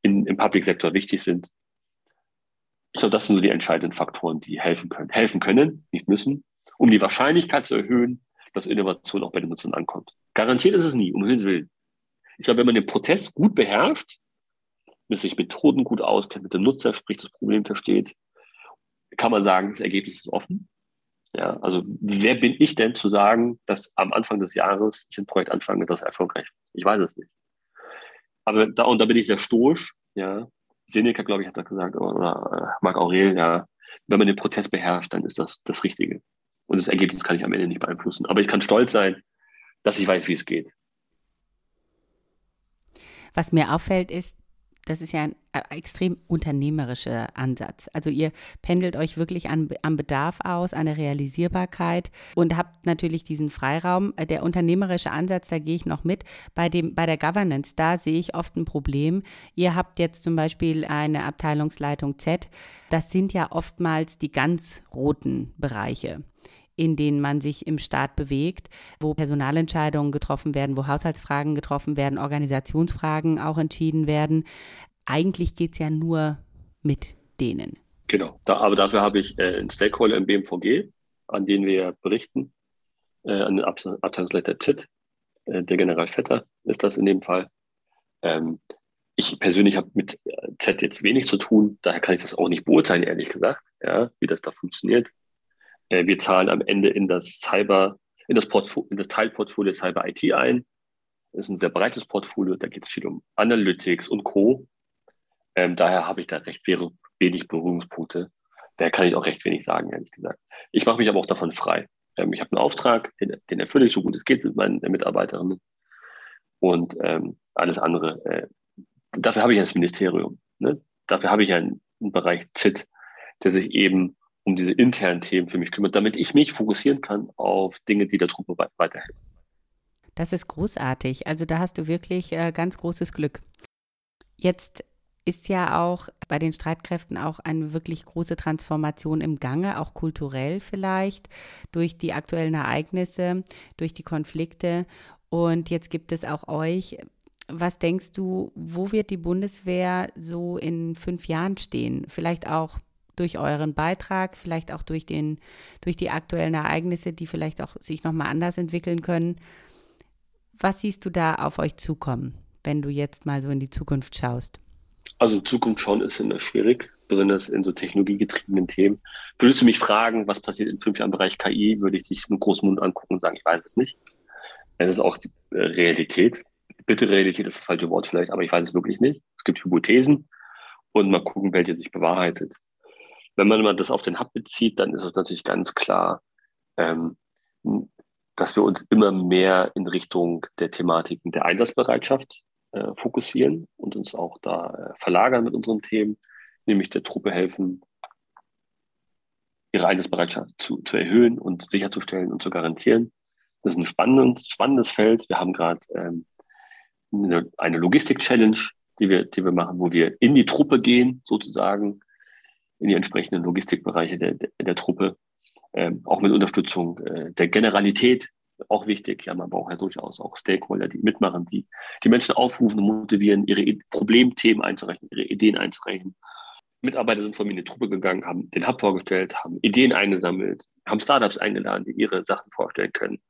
Speaker 2: in, im Public-Sektor wichtig sind. Ich glaube, das sind so die entscheidenden Faktoren, die helfen können. Helfen können, nicht müssen, um die Wahrscheinlichkeit zu erhöhen, dass Innovation auch bei den Nutzern ankommt. Garantiert ist es nie, um Himmels Willen. Ich glaube, wenn man den Prozess gut beherrscht, mit sich Methoden gut auskennt, mit dem Nutzer spricht, das Problem versteht, kann man sagen, das Ergebnis ist offen. Ja, also wer bin ich denn zu sagen, dass am Anfang des Jahres ich ein Projekt anfange, das erfolgreich ist? Ich weiß es nicht. Aber da, und da bin ich sehr stoisch, ja. Seneca, glaube ich, hat das gesagt, oder, äh, Marc Aurel, ja. Wenn man den Prozess beherrscht, dann ist das das Richtige. Und das Ergebnis kann ich am Ende nicht beeinflussen. Aber ich kann stolz sein, dass ich weiß, wie es geht.
Speaker 1: Was mir auffällt, ist, das ist ja ein äh, extrem unternehmerischer Ansatz. Also ihr pendelt euch wirklich an, am Bedarf aus, an der Realisierbarkeit und habt natürlich diesen Freiraum. Äh, der unternehmerische Ansatz, da gehe ich noch mit. Bei, dem, bei der Governance, da sehe ich oft ein Problem. Ihr habt jetzt zum Beispiel eine Abteilungsleitung Z. Das sind ja oftmals die ganz roten Bereiche in denen man sich im Staat bewegt, wo Personalentscheidungen getroffen werden, wo Haushaltsfragen getroffen werden, Organisationsfragen auch entschieden werden. Eigentlich geht es ja nur mit denen.
Speaker 2: Genau, da, aber dafür habe ich äh, einen Stakeholder im BMVG, an den wir berichten, äh, an den Ab Abteilungsleiter ZIT, äh, der General Vetter ist das in dem Fall. Ähm, ich persönlich habe mit äh, Z jetzt wenig zu tun, daher kann ich das auch nicht beurteilen, ehrlich gesagt, ja, wie das da funktioniert. Äh, wir zahlen am Ende in das Cyber, in das, in das Teilportfolio Cyber IT ein. Das ist ein sehr breites Portfolio, da geht es viel um Analytics und Co. Ähm, daher habe ich da recht wenig Berührungspunkte. Daher kann ich auch recht wenig sagen, ehrlich gesagt. Ich mache mich aber auch davon frei. Ähm, ich habe einen Auftrag, den, den, erfülle ich so gut es geht mit meinen Mitarbeiterinnen. Und ähm, alles andere, äh, dafür habe ich ein Ministerium. Ne? Dafür habe ich einen, einen Bereich ZIT, der sich eben um diese internen Themen für mich kümmert, damit ich mich fokussieren kann auf Dinge, die der Truppe weiterhelfen.
Speaker 1: Das ist großartig. Also da hast du wirklich äh, ganz großes Glück. Jetzt ist ja auch bei den Streitkräften auch eine wirklich große Transformation im Gange, auch kulturell vielleicht, durch die aktuellen Ereignisse, durch die Konflikte. Und jetzt gibt es auch euch. Was denkst du, wo wird die Bundeswehr so in fünf Jahren stehen? Vielleicht auch durch euren Beitrag, vielleicht auch durch, den, durch die aktuellen Ereignisse, die vielleicht auch sich nochmal anders entwickeln können. Was siehst du da auf euch zukommen, wenn du jetzt mal so in die Zukunft schaust?
Speaker 2: Also Zukunft schauen ist immer schwierig. besonders in so technologiegetriebenen Themen. Würdest du mich fragen, was passiert in fünf Jahren im Bereich KI, würde ich dich mit großem Mund angucken und sagen, ich weiß es nicht. Das ist auch die äh, Realität. Bitte Realität ist das falsche Wort vielleicht, aber ich weiß es wirklich nicht. Es gibt Hypothesen und mal gucken, welche sich bewahrheitet. Wenn man das auf den Hub bezieht, dann ist es natürlich ganz klar, ähm, dass wir uns immer mehr in Richtung der Thematiken der Einsatzbereitschaft äh, fokussieren und uns auch da äh, verlagern mit unseren Themen, nämlich der Truppe helfen, ihre Einsatzbereitschaft zu, zu erhöhen und sicherzustellen und zu garantieren. Das ist ein spannendes, spannendes Feld. Wir haben gerade ähm, eine, eine Logistik-Challenge, die wir, die wir machen, wo wir in die Truppe gehen, sozusagen, in die entsprechenden Logistikbereiche der, der, der Truppe, ähm, auch mit Unterstützung äh, der Generalität, auch wichtig. Ja, man braucht ja durchaus auch Stakeholder, die mitmachen, die die Menschen aufrufen und motivieren, ihre Problemthemen einzureichen, ihre Ideen einzureichen. Mitarbeiter sind von mir in die Truppe gegangen, haben den Hub vorgestellt, haben Ideen eingesammelt, haben Startups eingeladen, die ihre Sachen vorstellen können,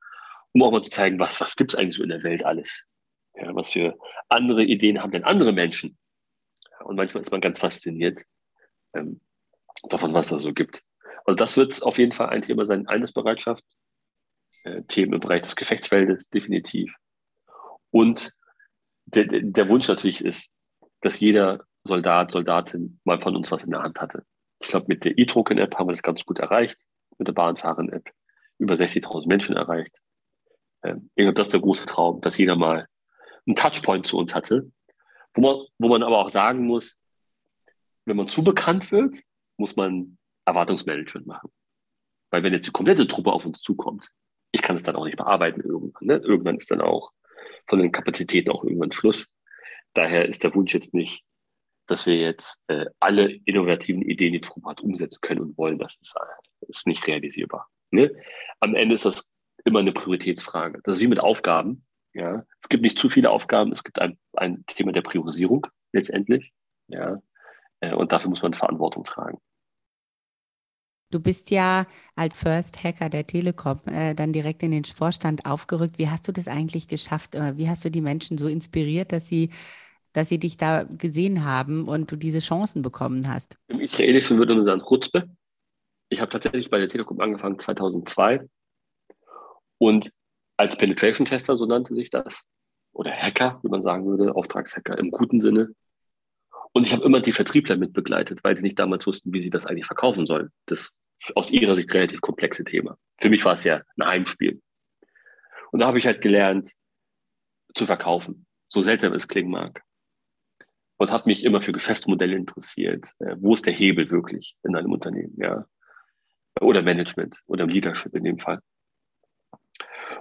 Speaker 2: um auch mal zu zeigen, was, was gibt es eigentlich so in der Welt alles. Ja, was für andere Ideen haben denn andere Menschen? Und manchmal ist man ganz fasziniert ähm, davon, was es so gibt. Also das wird auf jeden Fall ein Thema sein, Einsatzbereitschaft, äh, Themen im Bereich des Gefechtsfeldes, definitiv. Und der, der Wunsch natürlich ist, dass jeder Soldat, Soldatin mal von uns was in der Hand hatte. Ich glaube, mit der E-Token-App haben wir das ganz gut erreicht, mit der Bahnfahren-App über 60.000 Menschen erreicht. Ähm, ich glaube, das ist der große Traum, dass jeder mal einen Touchpoint zu uns hatte, wo man, wo man aber auch sagen muss, wenn man zu bekannt wird, muss man Erwartungsmanagement machen. Weil wenn jetzt die komplette Truppe auf uns zukommt, ich kann es dann auch nicht bearbeiten irgendwann. Ne? Irgendwann ist dann auch von den Kapazitäten auch irgendwann Schluss. Daher ist der Wunsch jetzt nicht, dass wir jetzt äh, alle innovativen Ideen, die Truppe hat, umsetzen können und wollen. Das ist, äh, ist nicht realisierbar. Ne? Am Ende ist das immer eine Prioritätsfrage. Das ist wie mit Aufgaben. Ja, es gibt nicht zu viele Aufgaben. Es gibt ein, ein Thema der Priorisierung letztendlich. Ja, äh, und dafür muss man Verantwortung tragen.
Speaker 1: Du bist ja als First Hacker der Telekom äh, dann direkt in den Vorstand aufgerückt. Wie hast du das eigentlich geschafft? Wie hast du die Menschen so inspiriert, dass sie, dass sie dich da gesehen haben und du diese Chancen bekommen hast?
Speaker 2: Im Israelischen würde man sagen Chutzpe. Ich habe tatsächlich bei der Telekom angefangen 2002 und als Penetration Tester, so nannte sich das, oder Hacker, wie man sagen würde, Auftragshacker im guten Sinne. Und ich habe immer die Vertriebler mitbegleitet, weil sie nicht damals wussten, wie sie das eigentlich verkaufen sollen. Das aus ihrer Sicht relativ komplexe Thema. Für mich war es ja ein Heimspiel. Und da habe ich halt gelernt, zu verkaufen, so seltsam es klingen mag. Und habe mich immer für Geschäftsmodelle interessiert. Äh, wo ist der Hebel wirklich in einem Unternehmen? Ja. Oder Management oder Leadership in dem Fall.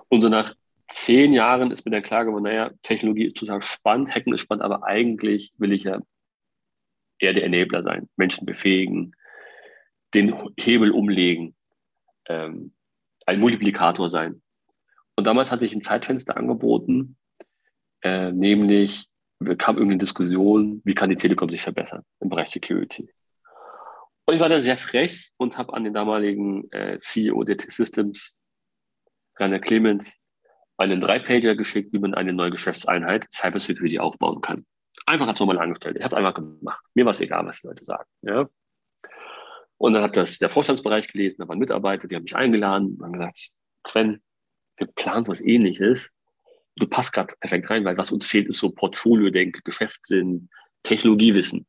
Speaker 2: Und so nach zehn Jahren ist mir dann klar geworden, naja, Technologie ist total spannend, Hacken ist spannend, aber eigentlich will ich ja eher der Enabler sein, Menschen befähigen, den Hebel umlegen, ähm, ein Multiplikator sein. Und damals hatte ich ein Zeitfenster angeboten, äh, nämlich kam irgendeine Diskussion, wie kann die Telekom sich verbessern im Bereich Security. Und ich war dann sehr frech und habe an den damaligen äh, CEO der T-Systems, Rainer Clemens, einen Dreipager geschickt, wie man eine neue Geschäftseinheit Cybersecurity aufbauen kann. Einfach als normal angestellt. Ich habe einfach gemacht. Mir war es egal, was die Leute sagen. Ja? Und dann hat das der Vorstandsbereich gelesen, da waren Mitarbeiter, die haben mich eingeladen und haben gesagt, Sven, wir planen so was ähnliches. Du passt gerade perfekt rein, weil was uns fehlt, ist so Portfolio-Denke, Geschäftssinn, Technologiewissen.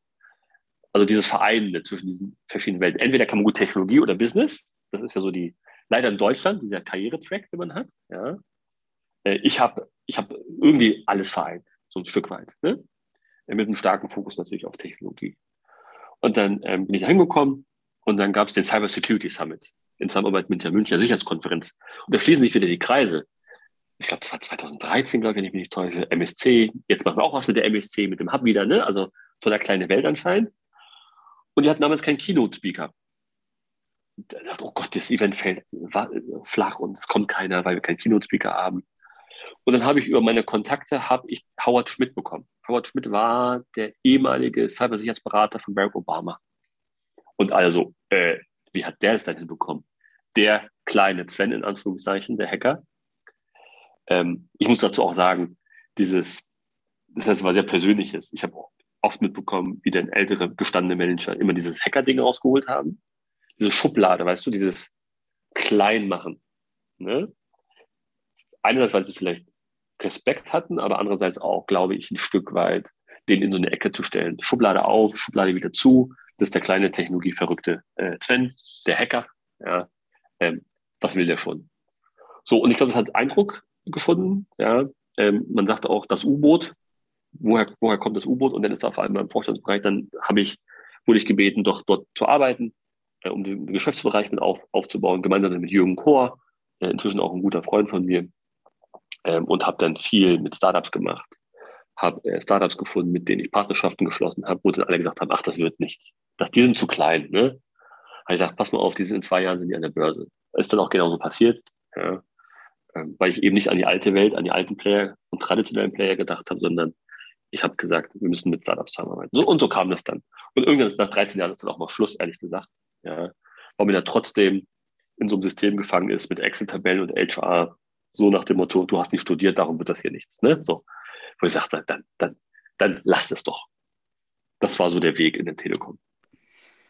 Speaker 2: Also dieses Vereinende zwischen diesen verschiedenen Welten. Entweder kann man gut Technologie oder Business. Das ist ja so die, leider in Deutschland, dieser Karrieretrack, den man hat. Ja. Äh, ich habe ich hab irgendwie alles vereint, so ein Stück weit. Ne? Mit einem starken Fokus natürlich auf Technologie. Und dann ähm, bin ich da hingekommen und dann gab es den Cyber Security Summit in Zusammenarbeit mit der Münchner Sicherheitskonferenz. Und da schließen sich wieder die Kreise. Ich glaube, das war 2013, glaube ich, wenn ich mich nicht täusche, MSC. Jetzt machen wir auch was mit der MSC, mit dem Hub wieder, ne? Also so eine kleine Welt anscheinend. Und die hatten damals keinen Keynote-Speaker. Da dachte, oh Gott, das Event fällt flach und es kommt keiner, weil wir keinen Keynote-Speaker haben. Und dann habe ich über meine Kontakte habe ich Howard Schmidt bekommen. Howard Schmidt war der ehemalige Cybersicherheitsberater von Barack Obama. Und also, äh, wie hat der es dann hinbekommen? Der kleine Sven in Anführungszeichen, der Hacker. Ähm, ich muss dazu auch sagen, dieses, das heißt, war sehr Persönliches. Ich habe oft mitbekommen, wie denn ältere gestandene Manager immer dieses Hacker-Ding rausgeholt haben. Diese Schublade, weißt du, dieses Kleinmachen. Ne? Einerseits, weil sie vielleicht Respekt hatten, aber andererseits auch, glaube ich, ein Stück weit den in so eine Ecke zu stellen. Schublade auf, Schublade wieder zu. Das ist der kleine technologieverrückte äh, Sven, der Hacker. Ja, ähm, was will der schon? So, und ich glaube, das hat Eindruck gefunden. Ja, ähm, man sagt auch das U-Boot. Woher, woher kommt das U-Boot? Und dann ist da vor allem beim Vorstandsbereich, dann habe ich, wurde ich gebeten, doch dort zu arbeiten, äh, um den Geschäftsbereich mit auf, aufzubauen, gemeinsam mit Jürgen Kohr, äh, inzwischen auch ein guter Freund von mir, ähm, und habe dann viel mit Startups gemacht. Habe äh, Startups gefunden, mit denen ich Partnerschaften geschlossen habe, wo dann alle gesagt haben, ach, das wird nicht. Das, die sind zu klein. Ne? Habe ich gesagt, pass mal auf, die sind in zwei Jahren sind die an der Börse. Ist dann auch genauso passiert. Ja. Ähm, weil ich eben nicht an die alte Welt, an die alten Player und traditionellen Player gedacht habe, sondern ich habe gesagt, wir müssen mit Startups zusammenarbeiten. So, und so kam das dann. Und irgendwann nach 13 Jahren ist dann auch mal Schluss, ehrlich gesagt. Ja. Weil man ja trotzdem in so einem System gefangen ist mit Excel-Tabellen und HR, so nach dem Motto, du hast nicht studiert, darum wird das hier nichts. Ne? So. Wo ich sagte, dann, dann, dann lass es doch. Das war so der Weg in den Telekom.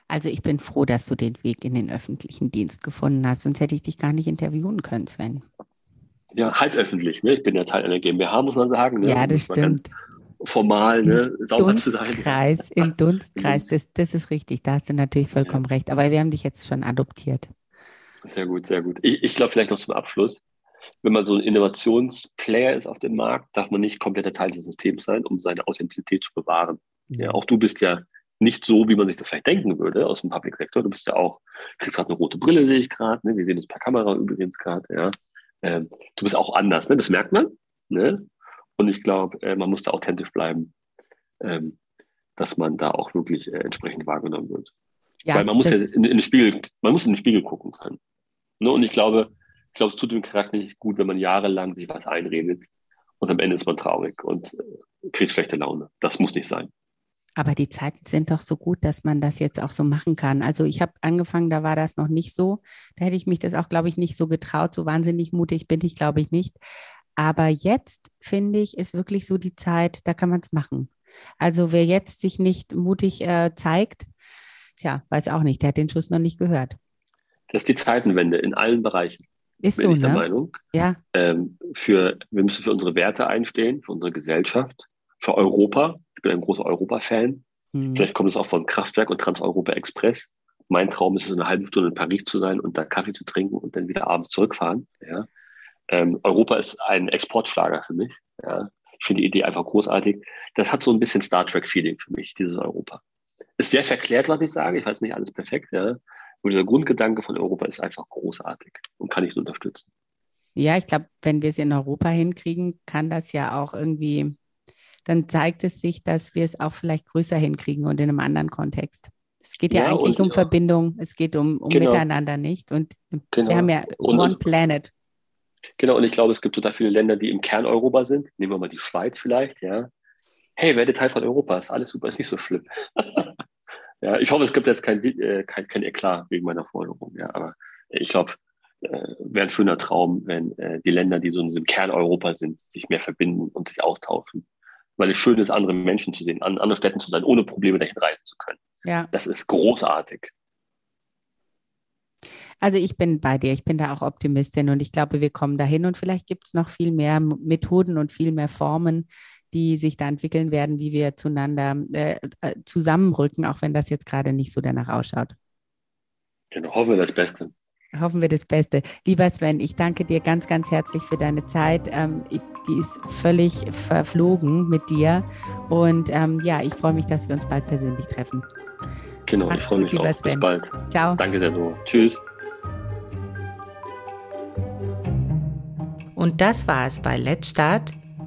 Speaker 1: Also ich bin froh, dass du den Weg in den öffentlichen Dienst gefunden hast, sonst hätte ich dich gar nicht interviewen können, Sven.
Speaker 2: Ja, halb öffentlich. Ne? Ich bin ja Teil einer GmbH, muss man sagen. Ne?
Speaker 1: Ja, das stimmt.
Speaker 2: Formal, ne? sauber zu sein.
Speaker 1: Dunstkreis, Im <laughs> Dunstkreis, das, das ist richtig. Da hast du natürlich vollkommen ja. recht. Aber wir haben dich jetzt schon adoptiert.
Speaker 2: Sehr gut, sehr gut. Ich, ich glaube, vielleicht noch zum Abschluss wenn man so ein Innovationsplayer ist auf dem Markt, darf man nicht kompletter Teil des Systems sein, um seine Authentizität zu bewahren. Mhm. Ja, auch du bist ja nicht so, wie man sich das vielleicht denken würde aus dem Public Sector. Du bist ja auch, kriegst gerade eine rote Brille, sehe ich gerade. Ne? Wir sehen uns per Kamera übrigens gerade. Ja. Ähm, du bist auch anders. Ne? Das merkt man. Ne? Und ich glaube, äh, man muss da authentisch bleiben, ähm, dass man da auch wirklich äh, entsprechend wahrgenommen wird. Ja, Weil man muss ja in, in, den Spiegel, man muss in den Spiegel gucken können. Ne? Und ich glaube, ich glaube, es tut dem Charakter nicht gut, wenn man jahrelang sich was einredet und am Ende ist man traurig und äh, kriegt schlechte Laune. Das muss nicht sein.
Speaker 1: Aber die Zeiten sind doch so gut, dass man das jetzt auch so machen kann. Also ich habe angefangen, da war das noch nicht so. Da hätte ich mich das auch, glaube ich, nicht so getraut. So wahnsinnig mutig bin ich, glaube ich, nicht. Aber jetzt finde ich, ist wirklich so die Zeit, da kann man es machen. Also wer jetzt sich nicht mutig äh, zeigt, tja, weiß auch nicht, der hat den Schuss noch nicht gehört.
Speaker 2: Das ist die Zeitenwende in allen Bereichen.
Speaker 1: Ist bin so, ich
Speaker 2: der
Speaker 1: ne?
Speaker 2: Meinung.
Speaker 1: Ja.
Speaker 2: Ähm, für, wir müssen für unsere Werte einstehen, für unsere Gesellschaft, für Europa. Ich bin ein großer Europa-Fan. Hm. Vielleicht kommt es auch von Kraftwerk und Trans-Europa Express. Mein Traum ist es, eine halbe Stunde in Paris zu sein und da Kaffee zu trinken und dann wieder abends zurückfahren. Ja. Ähm, Europa ist ein Exportschlager für mich. Ja. Ich finde die Idee einfach großartig. Das hat so ein bisschen Star Trek-Feeling für mich, dieses Europa. Ist sehr verklärt, was ich sage. Ich weiß nicht alles perfekt, ja. Und dieser Grundgedanke von Europa ist einfach großartig und kann ich unterstützen.
Speaker 1: Ja, ich glaube, wenn wir es in Europa hinkriegen, kann das ja auch irgendwie, dann zeigt es sich, dass wir es auch vielleicht größer hinkriegen und in einem anderen Kontext. Es geht ja, ja eigentlich um ja. Verbindung, es geht um, um genau. Miteinander nicht. Und genau. wir haben ja und, One Planet.
Speaker 2: Genau, und ich glaube, es gibt total viele Länder, die im Kern Europa sind. Nehmen wir mal die Schweiz vielleicht, ja. Hey, werde Teil von Europa, ist alles super, ist nicht so schlimm. <laughs> Ja, ich hoffe, es gibt jetzt kein, äh, kein, kein Eklat wegen meiner Forderung. Ja, aber ich glaube, äh, wäre ein schöner Traum, wenn äh, die Länder, die so in diesem Kern Europa sind, sich mehr verbinden und sich austauschen. Weil es schön ist, andere Menschen zu sehen, an anderen Städten zu sein, ohne Probleme dahin reisen zu können.
Speaker 1: Ja.
Speaker 2: Das ist großartig.
Speaker 1: Also ich bin bei dir, ich bin da auch Optimistin und ich glaube, wir kommen dahin und vielleicht gibt es noch viel mehr Methoden und viel mehr Formen, die sich da entwickeln werden, wie wir zueinander äh, äh, zusammenrücken, auch wenn das jetzt gerade nicht so danach ausschaut.
Speaker 2: Genau, hoffen wir das Beste.
Speaker 1: Hoffen wir das Beste. Lieber Sven, ich danke dir ganz, ganz herzlich für deine Zeit. Ähm, die ist völlig verflogen mit dir. Und ähm, ja, ich freue mich, dass wir uns bald persönlich treffen.
Speaker 2: Genau, Mach's ich freue mich auch.
Speaker 1: Sven.
Speaker 2: Bis bald.
Speaker 1: Ciao.
Speaker 2: Danke sehr so. Tschüss.
Speaker 1: Und das war es bei Let's Start